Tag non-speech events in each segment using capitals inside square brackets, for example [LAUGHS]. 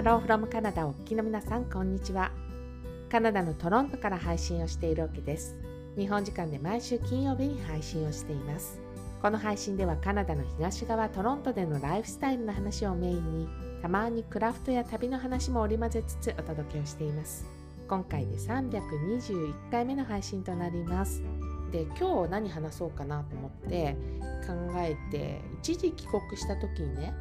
ハローフロムカナダお聞きの皆さんこんにちは。カナダのトロントから配信をしているわけです。日本時間で毎週金曜日に配信をしています。この配信ではカナダの東側トロントでのライフスタイルの話をメインにたまにクラフトや旅の話も織り交ぜつつお届けをしています。今回で321回目の配信となります。で今日何話そうかなと思って考えて一時帰国した時にね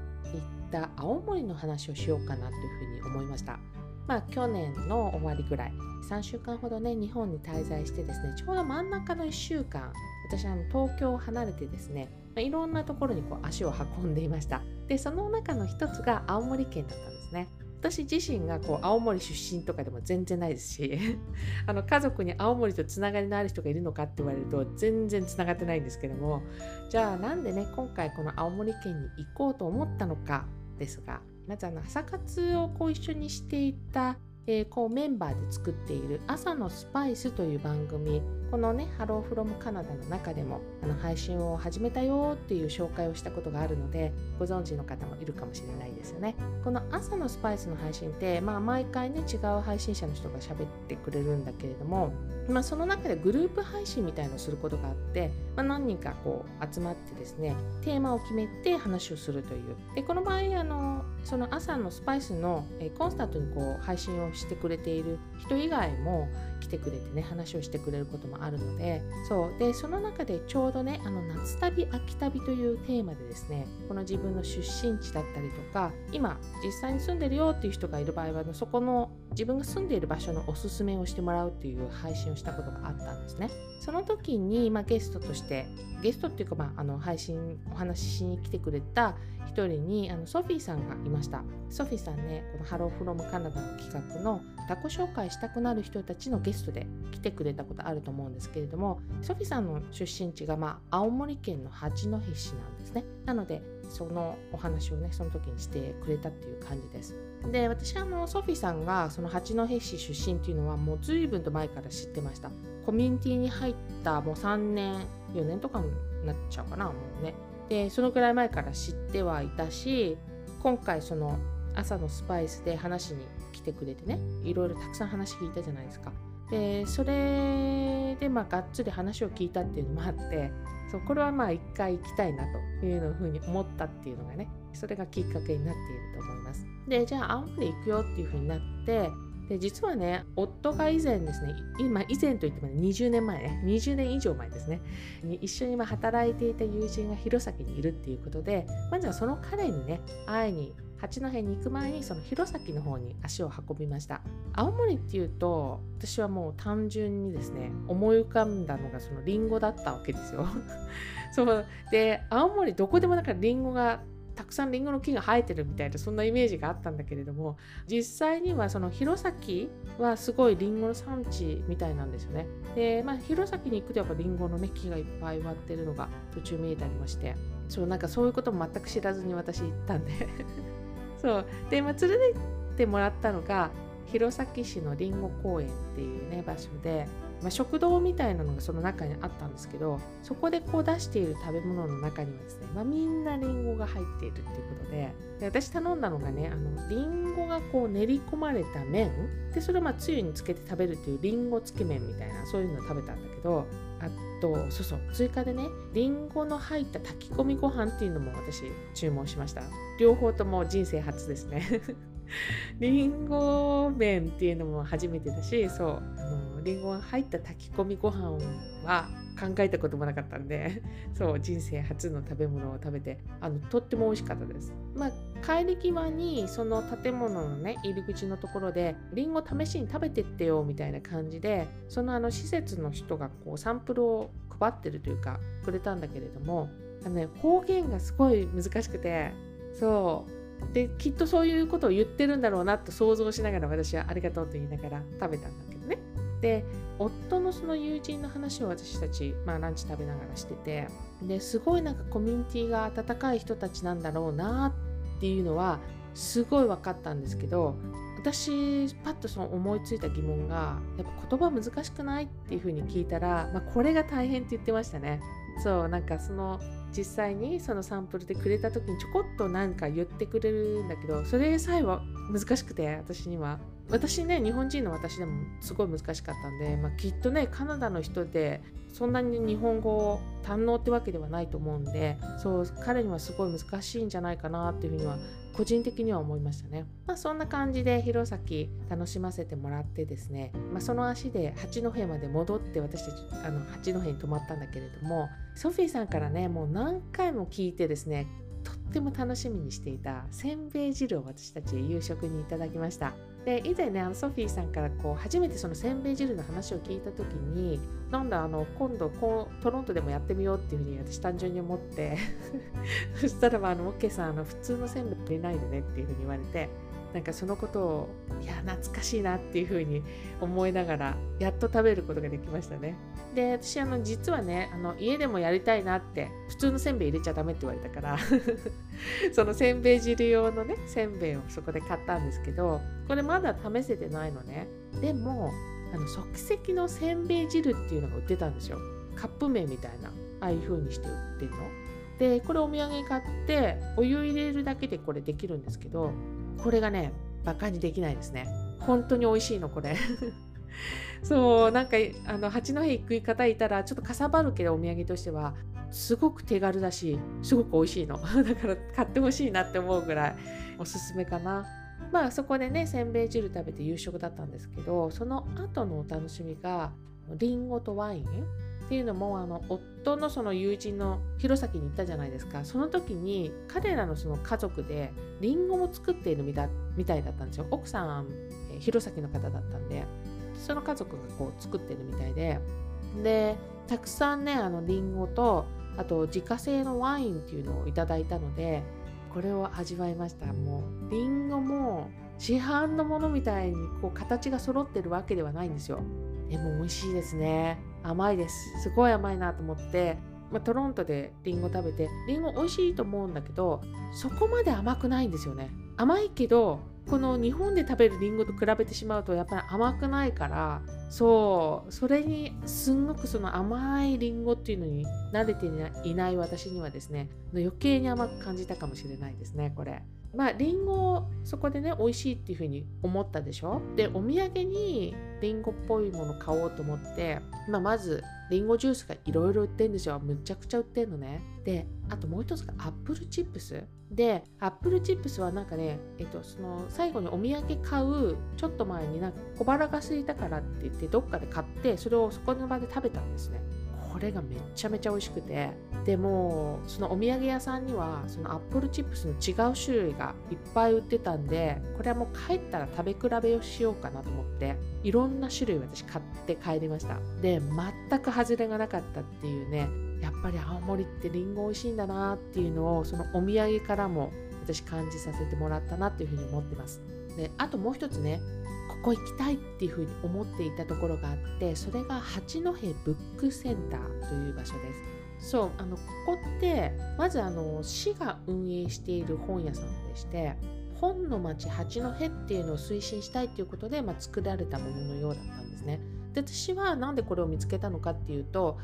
った青森の話をしようかなというふうに思いました。まあ去年の終わりぐらい3週間ほどね日本に滞在してですねちょうど真ん中の1週間私は東京を離れてですね、まあ、いろんなところにこう足を運んでいましたでその中の一つが青森県だったんですね私自身がこう青森出身とかでも全然ないですし [LAUGHS] あの家族に青森とつながりのある人がいるのかって言われると全然つながってないんですけどもじゃあなんでね今回この青森県に行こうと思ったのかですがまずあの朝活をこう一緒にしていたえー、こうメンバーで作っている朝のスパイスという番組このねハローフロムカナダの中でもあの配信を始めたよっていう紹介をしたことがあるのでご存知の方もいるかもしれないですよね。この朝のスパイスの配信ってまあ毎回ね違う配信者の人が喋ってくれるんだけれどもまあその中でグループ配信みたいのをすることがあって、まあ、何人かこう集まってですねテーマを決めて話をするという。でこの場合あのその朝のスパイスの、えコンスタントにこう配信をしてくれている人以外も来てくれてね話をしてくれることもあるので。そう。でその中でちょうどねあの夏旅秋旅というテーマでですねこの自分の出身地だったりとか今実際に住んでるよっていう人がいる場合はそこの自分が住んでいる場所のおすすめをしてもらうっていう配信をしたことがあったんですね。その時に、まあ、ゲストとしてゲストっていうか、まあ、あの配信お話ししに来てくれた一人にあのソフィーさんがいました。ソフィーさんねこのハローフロムカナダの企画のタコ紹介したくなる人たちのゲストで来てくれたことあると思うんですけれどもソフィーさんの出身地が、まあ、青森県の八戸市なんですね。なのでそのお話をねその時にしてくれたっていう感じです。で私あのソフィーさんがその八戸市出身っていうのはもう随分と前から知ってました。コミュニティに入ったもう3年4年とかになっちゃうかなもうね。でそのくらい前から知ってはいたし今回その朝のスパイスで話に来てくれてねいろいろたくさん話聞いたじゃないですか。でそれでまあがっつり話を聞いたっていうのもあってそうこれはまあ一回行きたいなというふうに思ったっていうのがねそれがきっかけになっていると思います。でじゃあ青森行くよっていうふうになってで実はね夫が以前ですね今以前といっても、ね、20年前ね20年以上前ですねに一緒に働いていた友人が弘前にいるっていうことでまずはその彼にね会いに八戸に行く前にその弘前の方に足を運びました。青森っていうと私はもう単純にですね思い浮かんだのがそのリンゴだったわけですよ。[LAUGHS] そう。で青森どこでもなんかリンゴがたくさんリンゴの木が生えてるみたいなそんなイメージがあったんだけれども実際にはその弘前はすごいリンゴの産地みたいなんですよね。でまあ弘前に行くとやっぱリンゴの、ね、木がいっぱい植わってるのが途中見えたりまして。そうなんかそういうことも全く知らずに私行ったんで。そう。で、まあ、連れてってもらったのが弘前市のりんご公園っていうね場所で、まあ、食堂みたいなのがその中にあったんですけどそこでこう出している食べ物の中にはですね、まあ、みんなりんごが入っているっていうことでで私頼んだのがねあのりんごがこう練り込まれた麺。でそれをまあつゆにつけて食べるっていうりんごつけ麺みたいなそういうのを食べたんだけどあとそうそう追加でねりんごの入った炊き込みご飯っていうのも私注文しました。両方とも人生初ですね。りんご麺っていうのも初めてだしそうあのりんごが入った炊き込みご飯は考えたこともなかったんで [LAUGHS] そう人生初の食べ物を食べてあのとっても美味しかったです。まあ帰り際にその建物のね入り口のところでりんご試しに食べてってよみたいな感じでそのあの施設の人がこうサンプルを配ってるというかくれたんだけれどもあの、ね、方言がすごい難しくてそう。できっとそういうことを言ってるんだろうなと想像しながら私はありがとうと言いながら食べたんだけどね。で夫のその友人の話を私たち、まあ、ランチ食べながらしててですごいなんかコミュニティが温かい人たちなんだろうなっていうのはすごい分かったんですけど私パッとその思いついた疑問がやっぱ言葉難しくないっていうふうに聞いたら、まあ、これが大変って言ってましたね。そうなんかその実際にそのサンプルでくれた時にちょこっとなんか言ってくれるんだけどそれさえは難しくて私には。私ね日本人の私でもすごい難しかったんで、まあ、きっとねカナダの人でそんなに日本語を堪能ってわけではないと思うんでそう彼にはすごい難しいんじゃないかなっていうふうには個人的には思いましたね。まあ、そんな感じで弘前楽しませてもらってですね、まあ、その足で八戸まで戻って私たちあの八戸に泊まったんだけれどもソフィーさんからねもう何回も聞いてですねとっても楽しみにしていたせんべい汁を私たち夕食にいただきました。で以前ねあのソフィーさんからこう初めてそのせんべい汁の話を聞いた時になんだあの今度こうトロントでもやってみようっていうふうに私単純に思って [LAUGHS] そしたらばあのオッケーさんあの普通のせんべい入れないでねっていうふうに言われてなんかそのことをいや懐かしいなっていうふうに思いながらやっと食べることができましたね。で私あの実はねあの家でもやりたいなって普通のせんべい入れちゃダメって言われたから [LAUGHS] そのせんべい汁用のねせんべいをそこで買ったんですけどこれまだ試せてないのね。でもあの即席のせんべい汁っていうのが売ってたんですよ。カップ麺みたいなああいう風にして売ってるの。でこれお土産買ってお湯入れるだけでこれできるんですけどこれがねバカにできないですね本当に美味しいのこれ [LAUGHS] そうなんかあの八戸行く方いたらちょっとかさばるけどお土産としてはすごく手軽だしすごく美味しいの [LAUGHS] だから買ってほしいなって思うぐらいおすすめかなまあそこでねせんべい汁食べて夕食だったんですけどその後のお楽しみがりんごとワインっていうのもあの夫のその友人の弘前に行ったじゃないですか。その時に彼らのその家族でりんごも作っているみたいだったんですよ。奥さん、弘前の方だったんで。その家族がこう作ってるみたいで。でたくさんねあのりんごとあと自家製のワインっていうのをいただいたのでこれを味わいました。もうりんごも市販のものみたいにこう形が揃ってるわけではないんですよ。でも美味しいですね。甘いです。すごい甘いなと思って、まあ、トロントでりんご食べてりんご美味しいと思うんだけどそこまで甘くないんですよね。甘いけどこの日本で食べるりんごと比べてしまうとやっぱり甘くないからそうそれにすんごくその甘いりんごっていうのに慣れていない私にはですね余計に甘く感じたかもしれないですねこれ。まありんごそこでね美味しいっていうふうに思ったでしょ？でお土産にりんごっぽいもの買おうと思って、まあ、まずりんごジュースがいろいろ売ってるんですよ。むちゃくちゃ売ってんのね。であともう一つがアップルチップス。でアップルチップスはなんかねえっとその最後にお土産買うちょっと前になんか小腹が空いたからって言ってどっかで買ってそれをそこの場で食べたんですね。これがめちゃめちゃ美味しくて。でもそのお土産屋さんにはそのアップルチップスの違う種類がいっぱい売ってたんでこれはもう帰ったら食べ比べをしようかなと思っていろんな種類私買って帰りました。で全く外れがなかったっていうねやっぱり青森ってりんご美味しいんだなっていうのをそのお土産からも私感じさせてもらったなっていうふうに思ってます。であともう一つねここ行きたいっていうふうに思っていたところがあってそれが八戸ブックセンターという場所ですそうあのここってまずあの市が運営している本屋さんでして本の町八戸っていうのを推進したいということで、まあ、作られたもののようだったんですね。で私は何でこれを見つけたのかっていうと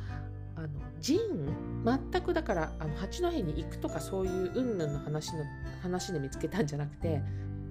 あのジン全くだからあの八戸に行くとかそういう云々の話の話で見つけたんじゃなくて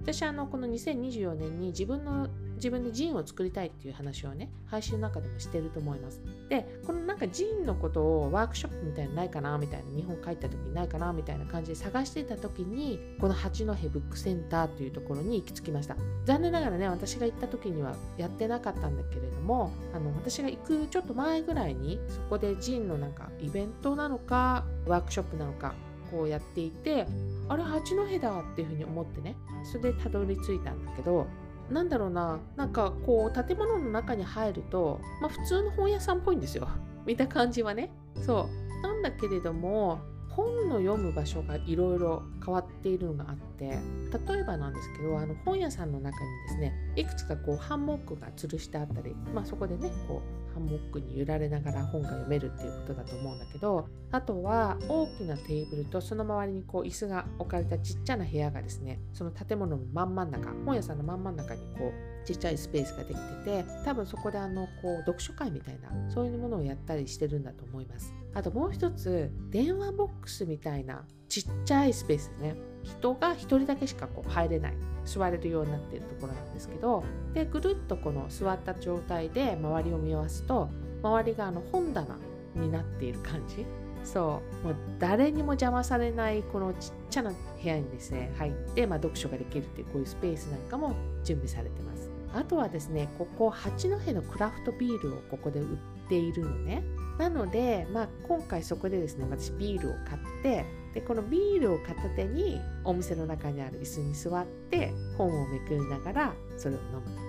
私あのこの2024年に自分の自分でジンを作りたいっていう話をね配信の中でもしてると思います。でこのなんかジンのことをワークショップみたいにないかなみたいな日本帰った時にないかなみたいな感じで探してた時にこの八戸ブックセンターというところに行き着きました。残念ながらね私が行った時にはやってなかったんだけれどもあの私が行くちょっと前ぐらいにそこでジンのなんかイベントなのかワークショップなのかこうやっていてあれ八戸だっていうふうに思ってねそれでたどり着いたんだけどなんだろうななんかこう建物の中に入ると、まあ、普通の本屋さんっぽいんですよ。[LAUGHS] 見た感じはね。そう。なんだけれども本の読む場所がいろいろ変わっているのがあって例えばなんですけどあの本屋さんの中にですねいくつかこうハンモックが吊るしてあったり、まあ、そこでねこうハンモックに揺られながら本が読めるっていうことだと思うんだけどあとは大きなテーブルとその周りにこう椅子が置かれたちっちゃな部屋がですねその建物の真ん真ん中本屋さんの真ん真ん中にこうちっちゃいスペースができてて多分そこであのこう読書会みたいなそういうものをやったりしてるんだと思います。あともう一つ電話ボックスみたいなちっちゃいスペースね。人が1人だけしかこう入れない。座れるようになっているところなんですけど。でぐるっとこの座った状態で周りを見回すと周りがあの本棚になっている感じ。そう。もう誰にも邪魔されないこのちっちゃな部屋にですね入って、まあ、読書ができるっていうこういうスペースなんかも準備されてます。あとはですねここ八戸のクラフトビールをここで売っているのね。なので、まあ、今回そこでですね私ビールを買ってでこのビールを片手にお店の中にある椅子に座って本をめくりながらそれを飲む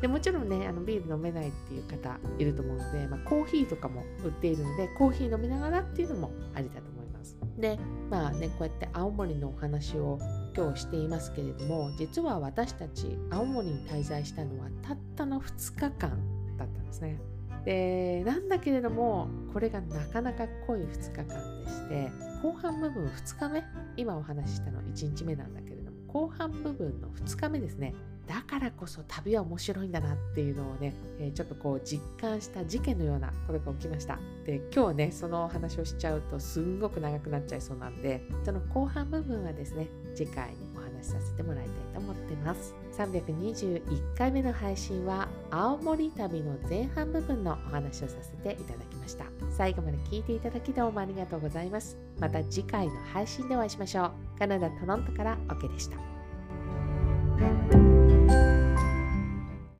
でもちろんねあのビール飲めないっていう方いると思うので、まあ、コーヒーとかも売っているのでコーヒー飲みながらっていうのもありだと思います。でまあねこうやって青森のお話を今日していますけれども実は私たち青森に滞在したのはたったの2日間だったんですね。でなんだけれどもこれがなかなか濃い2日間でして後半部分2日目今お話ししたの1日目なんだけれども後半部分の2日目ですね。だからこそ旅は面白いんだなっていうのをね、えー、ちょっとこう実感した事件のようなことが起きました。で今日ねそのお話をしちゃうとすんごく長くなっちゃいそうなんでその後半部分はですね次回に話しさせてもらいたいと思ってます。321回目の配信は青森旅の前半部分のお話をさせていただきました。最後まで聞いていただきどうもありがとうございます。また次回の配信でお会いしましょう。カナダ・トロントからオケでした。